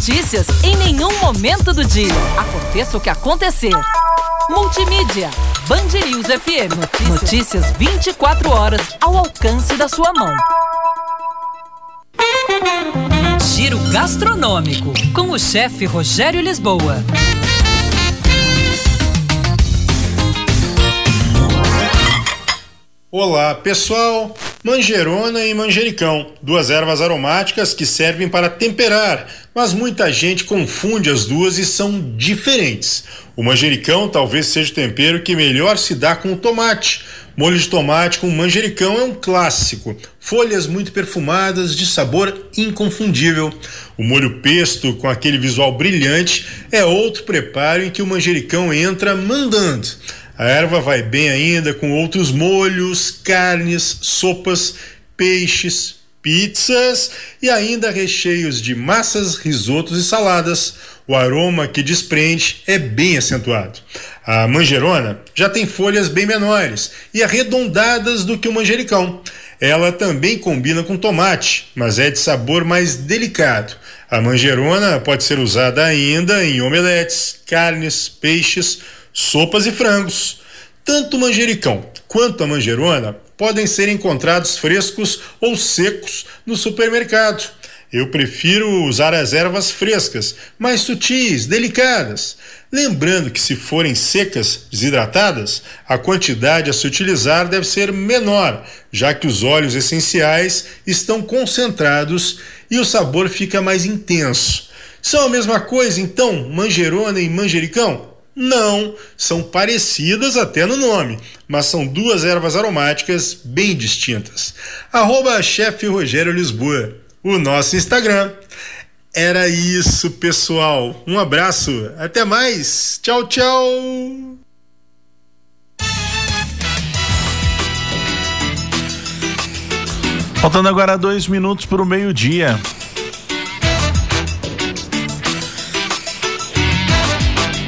notícias em nenhum momento do dia. Aconteça o que acontecer. Multimídia. Band News FM. Notícias. notícias 24 horas ao alcance da sua mão. Giro gastronômico com o chefe Rogério Lisboa. Olá, pessoal! Manjerona e manjericão, duas ervas aromáticas que servem para temperar, mas muita gente confunde as duas e são diferentes. O manjericão talvez seja o tempero que melhor se dá com o tomate. Molho de tomate com manjericão é um clássico. Folhas muito perfumadas, de sabor inconfundível. O molho pesto, com aquele visual brilhante, é outro preparo em que o manjericão entra mandando. A erva vai bem ainda com outros molhos, carnes, sopas, peixes, pizzas e ainda recheios de massas, risotos e saladas. O aroma que desprende é bem acentuado. A manjerona já tem folhas bem menores e arredondadas do que o manjericão. Ela também combina com tomate, mas é de sabor mais delicado. A manjerona pode ser usada ainda em omeletes, carnes, peixes, sopas e frangos. Tanto o manjericão quanto a manjerona podem ser encontrados frescos ou secos no supermercado. Eu prefiro usar as ervas frescas, mais sutis, delicadas. Lembrando que, se forem secas, desidratadas, a quantidade a se utilizar deve ser menor, já que os óleos essenciais estão concentrados e o sabor fica mais intenso. São a mesma coisa, então, manjerona e manjericão? Não, são parecidas até no nome, mas são duas ervas aromáticas bem distintas. Arroba chefe Rogério Lisboa, o nosso Instagram. Era isso, pessoal. Um abraço, até mais. Tchau, tchau. Faltando agora dois minutos para o meio-dia.